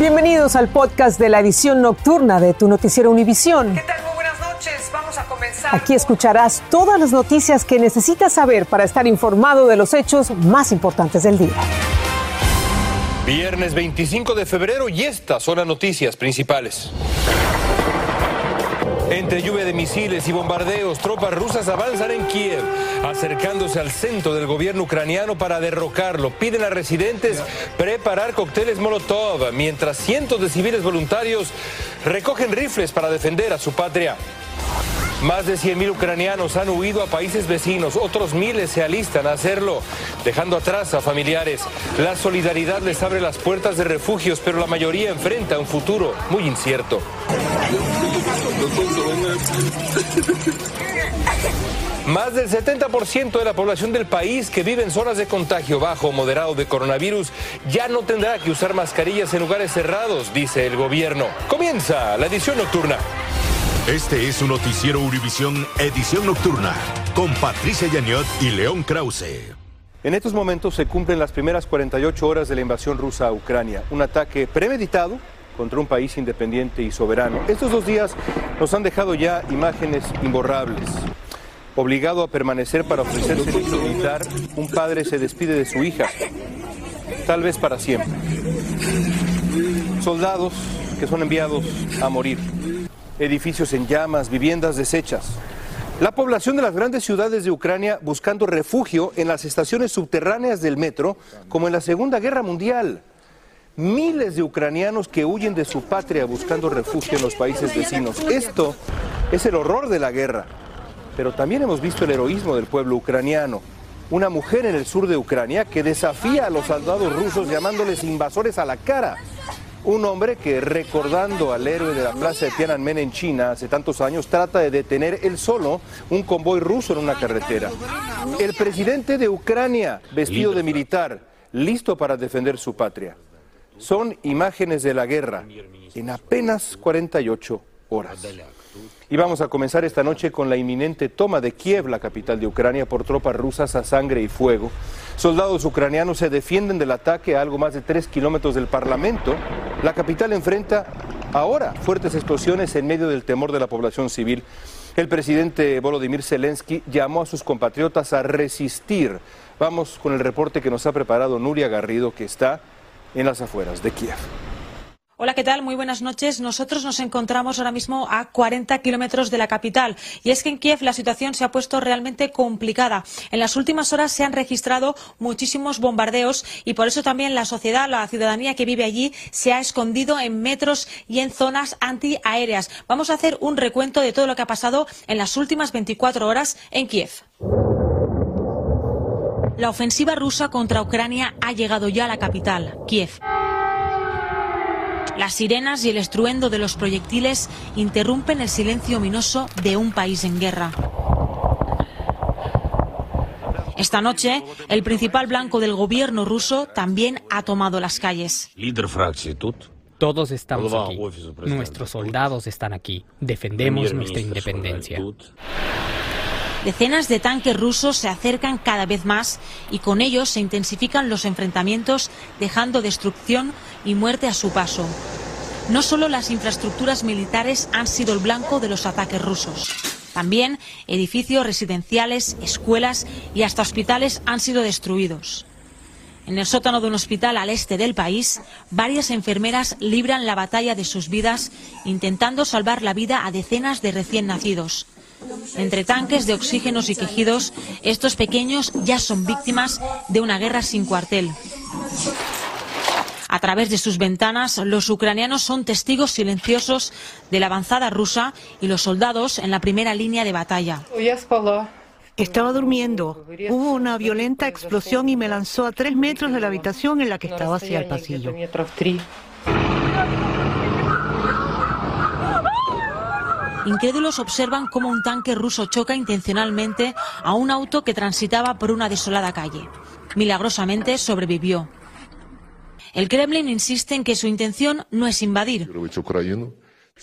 Bienvenidos al podcast de la edición nocturna de tu noticiero Univisión. ¿Qué tal? Muy buenas noches. Vamos a comenzar. Aquí escucharás todas las noticias que necesitas saber para estar informado de los hechos más importantes del día. Viernes 25 de febrero y estas son las noticias principales. Entre lluvia de misiles y bombardeos, tropas rusas avanzan en Kiev, acercándose al centro del gobierno ucraniano para derrocarlo. Piden a residentes preparar cócteles Molotov, mientras cientos de civiles voluntarios recogen rifles para defender a su patria. Más de 100.000 ucranianos han huido a países vecinos, otros miles se alistan a hacerlo, dejando atrás a familiares. La solidaridad les abre las puertas de refugios, pero la mayoría enfrenta un futuro muy incierto. Más del 70% de la población del país que vive en zonas de contagio bajo o moderado de coronavirus ya no tendrá que usar mascarillas en lugares cerrados, dice el gobierno. Comienza la edición nocturna. Este es un noticiero Univisión Edición Nocturna con Patricia Yaniot y León Krause. En estos momentos se cumplen las primeras 48 horas de la invasión rusa a Ucrania, un ataque premeditado contra un país independiente y soberano. Estos dos días nos han dejado ya imágenes imborrables. Obligado a permanecer para ofrecer servicio militar, un padre se despide de su hija, tal vez para siempre. Soldados que son enviados a morir edificios en llamas, viviendas deshechas. La población de las grandes ciudades de Ucrania buscando refugio en las estaciones subterráneas del metro, como en la Segunda Guerra Mundial. Miles de ucranianos que huyen de su patria buscando refugio en los países vecinos. Esto es el horror de la guerra. Pero también hemos visto el heroísmo del pueblo ucraniano. Una mujer en el sur de Ucrania que desafía a los soldados rusos llamándoles invasores a la cara un hombre que, recordando al héroe de la plaza de Tiananmen en China hace tantos años, trata de detener él solo un convoy ruso en una carretera. El presidente de Ucrania, vestido de militar, listo para defender su patria. Son imágenes de la guerra en apenas 48 horas. Y vamos a comenzar esta noche con la inminente toma de Kiev, la capital de Ucrania, por tropas rusas a sangre y fuego. Soldados ucranianos se defienden del ataque a algo más de tres kilómetros del Parlamento. La capital enfrenta ahora fuertes explosiones en medio del temor de la población civil. El presidente Volodymyr Zelensky llamó a sus compatriotas a resistir. Vamos con el reporte que nos ha preparado Nuria Garrido, que está en las afueras de Kiev. Hola, ¿qué tal? Muy buenas noches. Nosotros nos encontramos ahora mismo a 40 kilómetros de la capital. Y es que en Kiev la situación se ha puesto realmente complicada. En las últimas horas se han registrado muchísimos bombardeos y por eso también la sociedad, la ciudadanía que vive allí, se ha escondido en metros y en zonas antiaéreas. Vamos a hacer un recuento de todo lo que ha pasado en las últimas 24 horas en Kiev. La ofensiva rusa contra Ucrania ha llegado ya a la capital, Kiev. Las sirenas y el estruendo de los proyectiles interrumpen el silencio ominoso de un país en guerra. Esta noche, el principal blanco del gobierno ruso también ha tomado las calles. Todos estamos aquí. Nuestros soldados están aquí. Defendemos nuestra independencia. Decenas de tanques rusos se acercan cada vez más y con ellos se intensifican los enfrentamientos, dejando destrucción y muerte a su paso. No solo las infraestructuras militares han sido el blanco de los ataques rusos. También edificios residenciales, escuelas y hasta hospitales han sido destruidos. En el sótano de un hospital al este del país, varias enfermeras libran la batalla de sus vidas intentando salvar la vida a decenas de recién nacidos. Entre tanques de oxígenos y quejidos, estos pequeños ya son víctimas de una guerra sin cuartel. A través de sus ventanas, los ucranianos son testigos silenciosos de la avanzada rusa y los soldados en la primera línea de batalla. Estaba durmiendo. Hubo una violenta explosión y me lanzó a tres metros de la habitación en la que estaba hacia el pasillo. Incrédulos observan cómo un tanque ruso choca intencionalmente a un auto que transitaba por una desolada calle. Milagrosamente sobrevivió. El Kremlin insiste en que su intención no es invadir.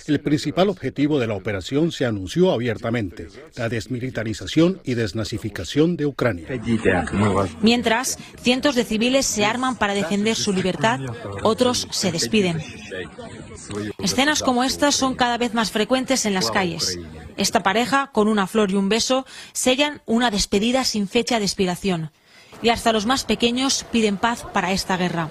El principal objetivo de la operación se anunció abiertamente, la desmilitarización y desnazificación de Ucrania. Mientras, cientos de civiles se arman para defender su libertad, otros se despiden. Escenas como estas son cada vez más frecuentes en las calles. Esta pareja, con una flor y un beso, sellan una despedida sin fecha de expiración. Y hasta los más pequeños piden paz para esta guerra.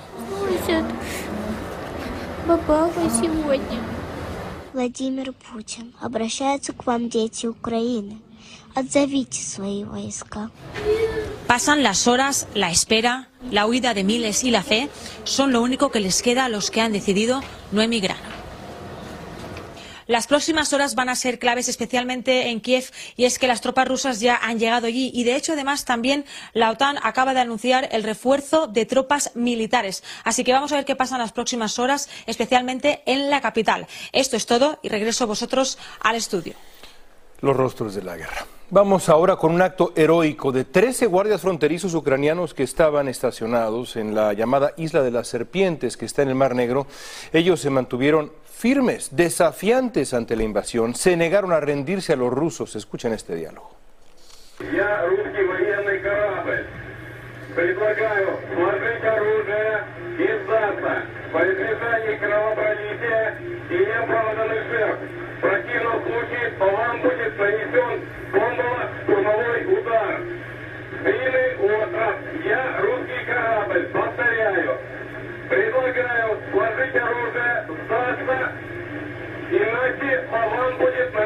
Vladimir Putin, обращаются к вам дети Украины. Pasan las horas, la espera, la huida de miles y la fe son lo único que les queda a los que han decidido no emigrar. Las próximas horas van a ser claves especialmente en Kiev y es que las tropas rusas ya han llegado allí y de hecho además también la OTAN acaba de anunciar el refuerzo de tropas militares. Así que vamos a ver qué pasa en las próximas horas, especialmente en la capital. Esto es todo y regreso vosotros al estudio. Los rostros de la guerra. Vamos ahora con un acto heroico de 13 guardias fronterizos ucranianos que estaban estacionados en la llamada Isla de las Serpientes que está en el Mar Negro. Ellos se mantuvieron firmes, desafiantes ante la invasión, se negaron a rendirse a los rusos. Escuchen este diálogo.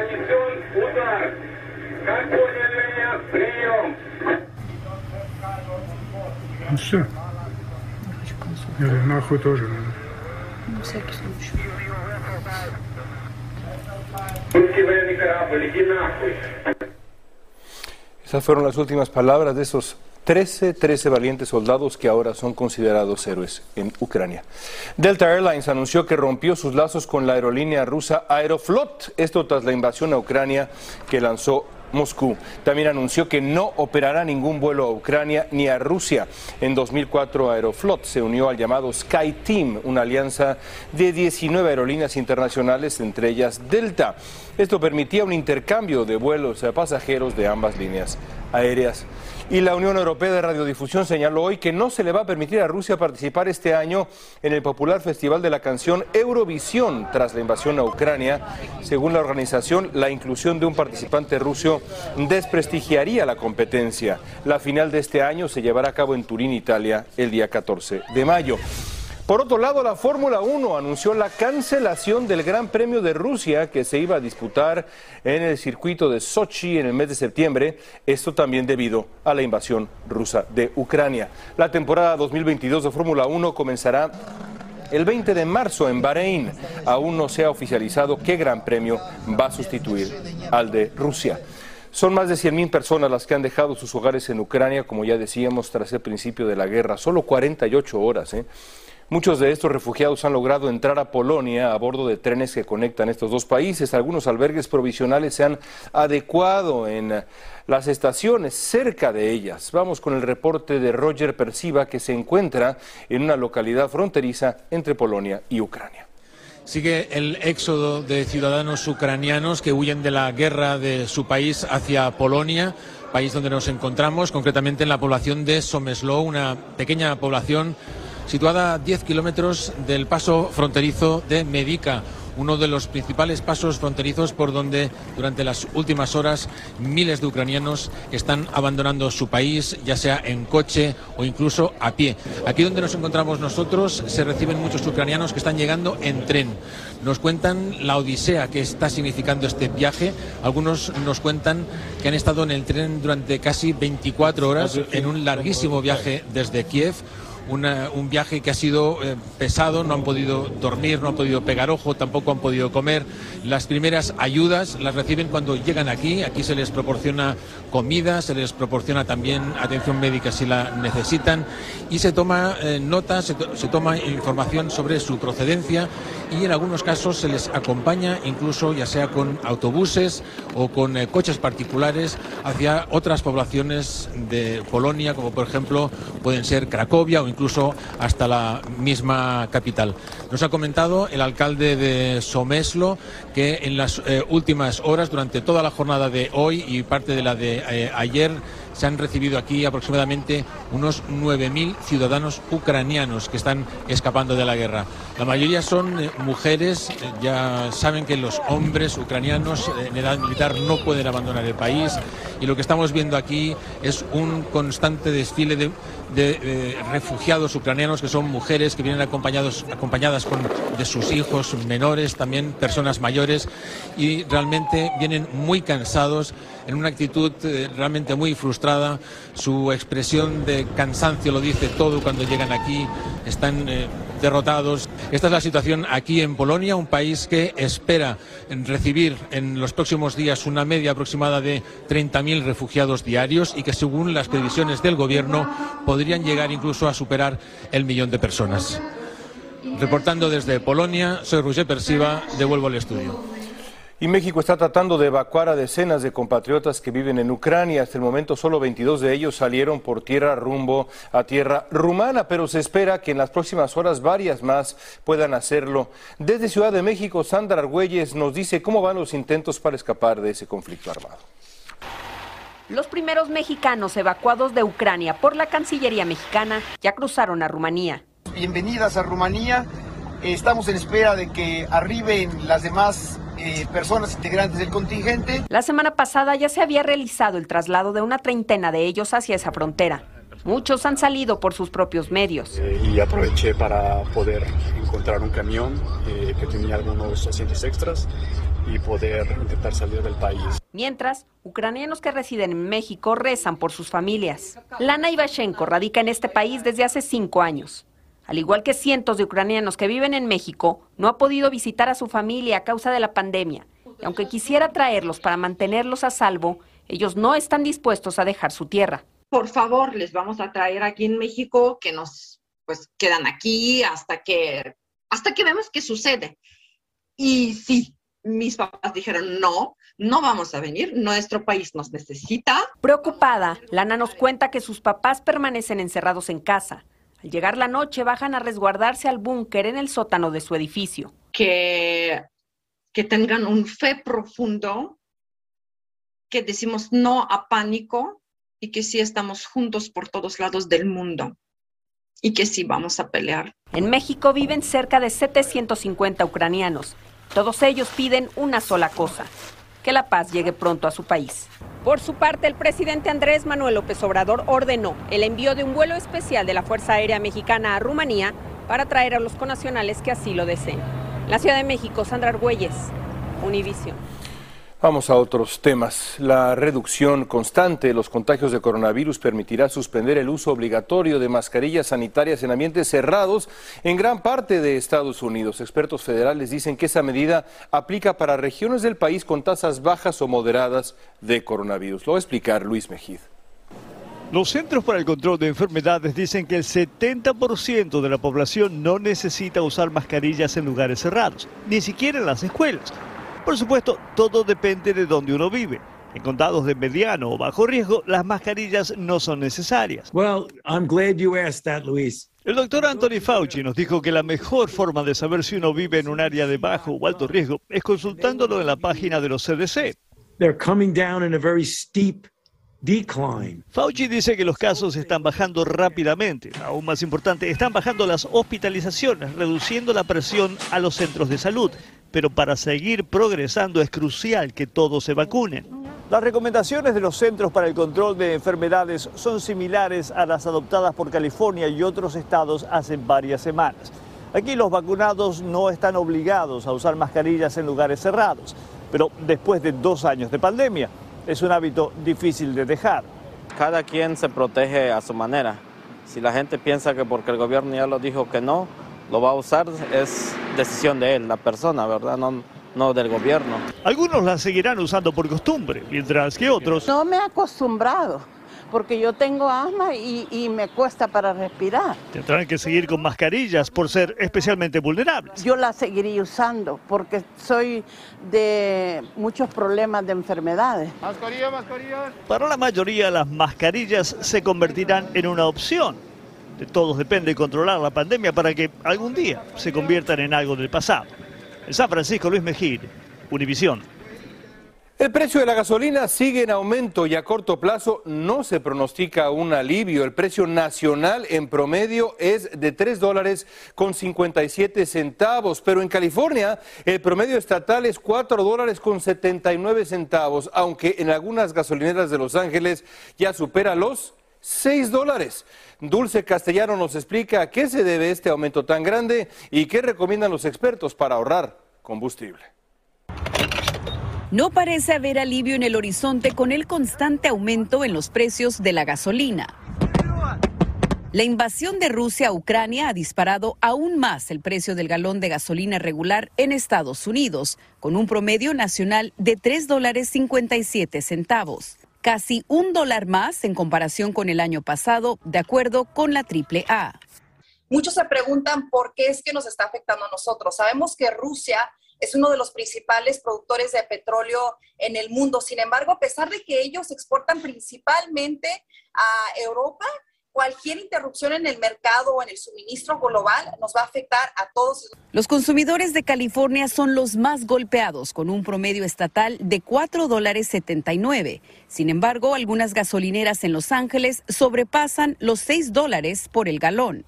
вам будет нанесен удар. Как поняли меня? Прием. Ну все. Или нахуй тоже надо. На всякий случай. Esas fueron las últimas palabras de esos 13, 13 valientes soldados que ahora son considerados héroes en Ucrania. Delta Airlines anunció que rompió sus lazos con la aerolínea rusa Aeroflot, esto tras la invasión a Ucrania que lanzó Moscú. También anunció que no operará ningún vuelo a Ucrania ni a Rusia. En 2004 Aeroflot se unió al llamado Sky Team, una alianza de 19 aerolíneas internacionales, entre ellas Delta. Esto permitía un intercambio de vuelos a pasajeros de ambas líneas aéreas. Y la Unión Europea de Radiodifusión señaló hoy que no se le va a permitir a Rusia participar este año en el popular festival de la canción Eurovisión tras la invasión a Ucrania. Según la organización, la inclusión de un participante ruso desprestigiaría la competencia. La final de este año se llevará a cabo en Turín, Italia, el día 14 de mayo. Por otro lado, la Fórmula 1 anunció la cancelación del Gran Premio de Rusia que se iba a disputar en el circuito de Sochi en el mes de septiembre, esto también debido a la invasión rusa de Ucrania. La temporada 2022 de Fórmula 1 comenzará el 20 de marzo en Bahrein. Aún no se ha oficializado qué Gran Premio va a sustituir al de Rusia. Son más de 100.000 personas las que han dejado sus hogares en Ucrania, como ya decíamos, tras el principio de la guerra. Solo 48 horas. ¿eh? Muchos de estos refugiados han logrado entrar a Polonia a bordo de trenes que conectan estos dos países. Algunos albergues provisionales se han adecuado en las estaciones cerca de ellas. Vamos con el reporte de Roger Persiva que se encuentra en una localidad fronteriza entre Polonia y Ucrania. Sigue el éxodo de ciudadanos ucranianos que huyen de la guerra de su país hacia Polonia país donde nos encontramos, concretamente en la población de Someslo, una pequeña población situada a 10 kilómetros del paso fronterizo de Medica, uno de los principales pasos fronterizos por donde durante las últimas horas miles de ucranianos están abandonando su país, ya sea en coche o incluso a pie. Aquí donde nos encontramos nosotros se reciben muchos ucranianos que están llegando en tren. Nos cuentan la odisea que está significando este viaje. Algunos nos cuentan que han estado en el tren durante casi 24 horas en un larguísimo viaje desde Kiev un viaje que ha sido eh, pesado, no han podido dormir, no han podido pegar ojo, tampoco han podido comer. Las primeras ayudas las reciben cuando llegan aquí, aquí se les proporciona comida, se les proporciona también atención médica si la necesitan y se toma eh, nota, se, toma información sobre su procedencia y en algunos casos se les acompaña incluso ya sea con autobuses o con eh, coches particulares hacia otras poblaciones de Polonia como por ejemplo pueden ser Cracovia o incluso hasta la misma capital. Nos ha comentado el alcalde de Someslo que en las eh, últimas horas, durante toda la jornada de hoy y parte de la de eh, ayer, se han recibido aquí aproximadamente unos 9.000 ciudadanos ucranianos que están escapando de la guerra. La mayoría son eh, mujeres, ya saben que los hombres ucranianos en edad militar no pueden abandonar el país y lo que estamos viendo aquí es un constante desfile de, refugiados ucranianos que son mujeres que vienen acompañados, acompañadas con, de sus hijos menores, también personas mayores y realmente vienen muy cansados en una actitud realmente muy frustrada. Su expresión de cansancio lo dice todo cuando llegan aquí. Están derrotados. Esta es la situación aquí en Polonia, un país que espera recibir en los próximos días una media aproximada de 30.000 refugiados diarios y que según las previsiones del gobierno podrían llegar incluso a superar el millón de personas. Reportando desde Polonia, soy Roger Persiva, devuelvo al estudio. Y México está tratando de evacuar a decenas de compatriotas que viven en Ucrania. Hasta el momento solo 22 de ellos salieron por tierra rumbo a tierra rumana, pero se espera que en las próximas horas varias más puedan hacerlo. Desde Ciudad de México, Sandra Argüelles nos dice cómo van los intentos para escapar de ese conflicto armado. Los primeros mexicanos evacuados de Ucrania por la Cancillería mexicana ya cruzaron a Rumanía. Bienvenidas a Rumanía. Estamos en espera de que arriben las demás eh, personas integrantes del contingente. La semana pasada ya se había realizado el traslado de una treintena de ellos hacia esa frontera. Muchos han salido por sus propios medios. Eh, y aproveché para poder encontrar un camión eh, que tenía algunos asientos extras y poder intentar salir del país. Mientras, ucranianos que residen en México rezan por sus familias. Lana Ivashenko radica en este país desde hace cinco años. Al igual que cientos de ucranianos que viven en México, no ha podido visitar a su familia a causa de la pandemia. Y aunque quisiera traerlos para mantenerlos a salvo, ellos no están dispuestos a dejar su tierra. Por favor, les vamos a traer aquí en México que nos pues quedan aquí hasta que hasta que vemos qué sucede. Y si mis papás dijeron no, no vamos a venir, nuestro país nos necesita. Preocupada, Lana nos cuenta que sus papás permanecen encerrados en casa al llegar la noche bajan a resguardarse al búnker en el sótano de su edificio. Que, que tengan un fe profundo, que decimos no a pánico y que sí estamos juntos por todos lados del mundo y que sí vamos a pelear. En México viven cerca de 750 ucranianos. Todos ellos piden una sola cosa, que la paz llegue pronto a su país. Por su parte, el presidente Andrés Manuel López Obrador ordenó el envío de un vuelo especial de la Fuerza Aérea Mexicana a Rumanía para traer a los conacionales que así lo deseen. La Ciudad de México, Sandra Argüelles, Univision. Vamos a otros temas. La reducción constante de los contagios de coronavirus permitirá suspender el uso obligatorio de mascarillas sanitarias en ambientes cerrados en gran parte de Estados Unidos. Expertos federales dicen que esa medida aplica para regiones del país con tasas bajas o moderadas de coronavirus. Lo va a explicar Luis Mejid. Los Centros para el Control de Enfermedades dicen que el 70% de la población no necesita usar mascarillas en lugares cerrados, ni siquiera en las escuelas. Por supuesto, todo depende de dónde uno vive. En condados de mediano o bajo riesgo, las mascarillas no son necesarias. Well, I'm glad you asked that, Luis. El doctor Anthony Fauci nos dijo que la mejor forma de saber si uno vive en un área de bajo o alto riesgo es consultándolo en la página de los CDC. They're coming down in a very steep decline. Fauci dice que los casos están bajando rápidamente. Aún más importante, están bajando las hospitalizaciones, reduciendo la presión a los centros de salud pero para seguir progresando es crucial que todos se vacunen. Las recomendaciones de los Centros para el Control de Enfermedades son similares a las adoptadas por California y otros estados hace varias semanas. Aquí los vacunados no están obligados a usar mascarillas en lugares cerrados, pero después de dos años de pandemia es un hábito difícil de dejar. Cada quien se protege a su manera. Si la gente piensa que porque el gobierno ya lo dijo que no, lo va a usar es decisión de él, la persona, ¿verdad? No, no del gobierno. Algunos la seguirán usando por costumbre, mientras que otros... No me he acostumbrado porque yo tengo asma y, me cuesta para respirar. Tendrán que seguir con mascarillas por ser especialmente vulnerables. Yo la seguiría usando porque soy de muchos problemas de enfermedades. Mascarilla, mascarilla. Para la mayoría las mascarillas se convertirán en una opción de todos depende controlar la pandemia para que algún día se conviertan en algo del pasado. San Francisco, Luis Mejid, Univisión. El precio de la gasolina sigue en aumento y a corto plazo no se pronostica un alivio. El precio nacional en promedio es de 3 dólares con 57 centavos, pero en California el promedio estatal es 4 dólares con 79 centavos, aunque en algunas gasolineras de Los Ángeles ya supera los 6 dólares. Dulce Castellano nos explica a qué se debe este aumento tan grande y qué recomiendan los expertos para ahorrar combustible. No parece haber alivio en el horizonte con el constante aumento en los precios de la gasolina. La invasión de Rusia a Ucrania ha disparado aún más el precio del galón de gasolina regular en Estados Unidos, con un promedio nacional de 3 dólares 57 centavos, casi un dólar más en comparación con el año pasado, de acuerdo con la AAA. Muchos se preguntan por qué es que nos está afectando a nosotros. Sabemos que Rusia es uno de los principales productores de petróleo en el mundo. Sin embargo, a pesar de que ellos exportan principalmente a Europa, cualquier interrupción en el mercado o en el suministro global nos va a afectar a todos. Los consumidores de California son los más golpeados, con un promedio estatal de 4 dólares 79. Sin embargo, algunas gasolineras en Los Ángeles sobrepasan los 6 dólares por el galón.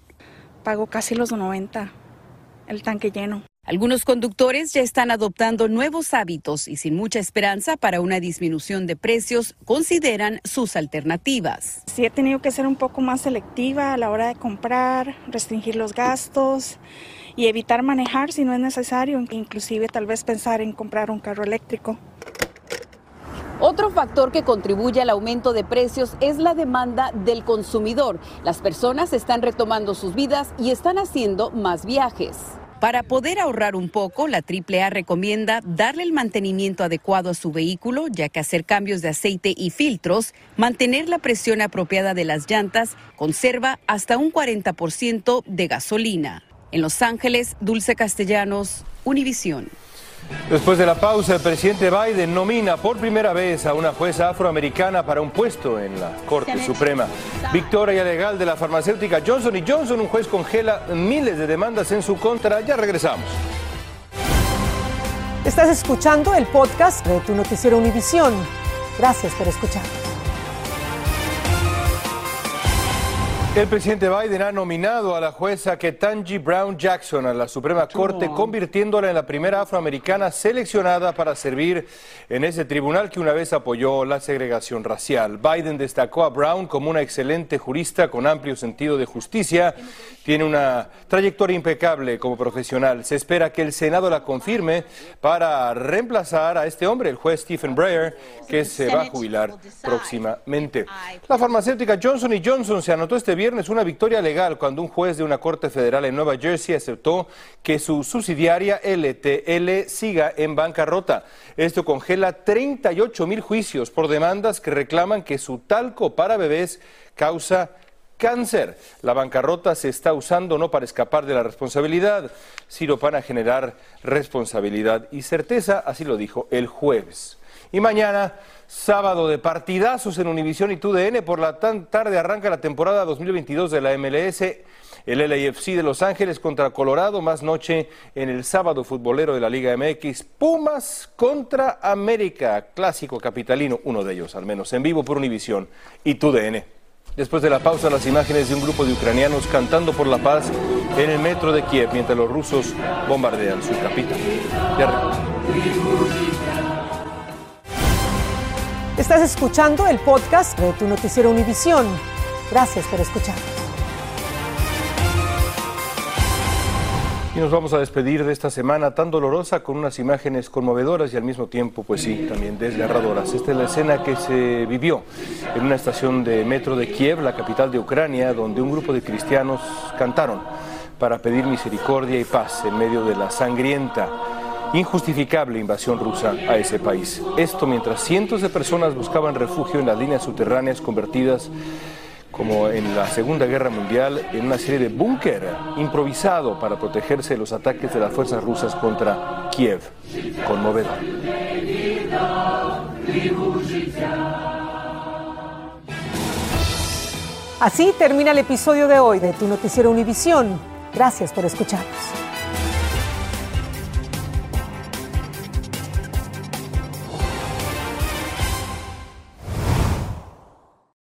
Pago casi los 90, el tanque lleno. Algunos conductores ya están adoptando nuevos hábitos y sin mucha esperanza para una disminución de precios, consideran sus alternativas. Sí he tenido que ser un poco más selectiva a la hora de comprar, restringir los gastos y evitar manejar si no es necesario, inclusive tal vez pensar en comprar un carro eléctrico. Otro factor que contribuye al aumento de precios es la demanda del consumidor. Las personas están retomando sus vidas y están haciendo más viajes. Para poder ahorrar un poco, la AAA recomienda darle el mantenimiento adecuado a su vehículo, ya que hacer cambios de aceite y filtros, mantener la presión apropiada de las llantas, conserva hasta un 40% de gasolina. En Los Ángeles, Dulce Castellanos, Univisión. Después de la pausa, el presidente Biden nomina por primera vez a una jueza afroamericana para un puesto en la Corte Suprema. Victoria legal de la farmacéutica Johnson Johnson, un juez congela miles de demandas en su contra. Ya regresamos. Estás escuchando el podcast de tu noticiero Univisión. Gracias por escuchar. El presidente Biden ha nominado a la jueza Ketanji Brown Jackson a la Suprema Corte, convirtiéndola en la primera afroamericana seleccionada para servir en ese tribunal que una vez apoyó la segregación racial. Biden destacó a Brown como una excelente jurista con amplio sentido de justicia. Tiene una trayectoria impecable como profesional. Se espera que el Senado la confirme para reemplazar a este hombre, el juez Stephen Breyer, que se va a jubilar próximamente. La farmacéutica Johnson Johnson se anotó este viernes una victoria legal cuando un juez de una corte federal en Nueva Jersey aceptó que su subsidiaria LTL siga en bancarrota. Esto congela 38 mil juicios por demandas que reclaman que su talco para bebés causa cáncer. La bancarrota se está usando no para escapar de la responsabilidad, sino para generar responsabilidad y certeza, así lo dijo el jueves. Y mañana Sábado de partidazos en Univisión y TUDN. Por la tan tarde arranca la temporada 2022 de la MLS. El LAFC de Los Ángeles contra Colorado. Más noche en el sábado futbolero de la Liga MX. Pumas contra América. Clásico capitalino. Uno de ellos al menos. En vivo por Univisión y TUDN. Después de la pausa, las imágenes de un grupo de ucranianos cantando por la paz en el metro de Kiev mientras los rusos bombardean su capital. Estás escuchando el podcast de tu noticiero Univisión. Gracias por escuchar. Y nos vamos a despedir de esta semana tan dolorosa con unas imágenes conmovedoras y al mismo tiempo, pues sí, también desgarradoras. Esta es la escena que se vivió en una estación de metro de Kiev, la capital de Ucrania, donde un grupo de cristianos cantaron para pedir misericordia y paz en medio de la sangrienta injustificable invasión rusa a ese país. Esto mientras cientos de personas buscaban refugio en las líneas subterráneas convertidas como en la Segunda Guerra Mundial, en una serie de búnker improvisado para protegerse de los ataques de las fuerzas rusas contra Kiev. Conmovedor. Así termina el episodio de hoy de Tu Noticiero Univisión. Gracias por escucharnos.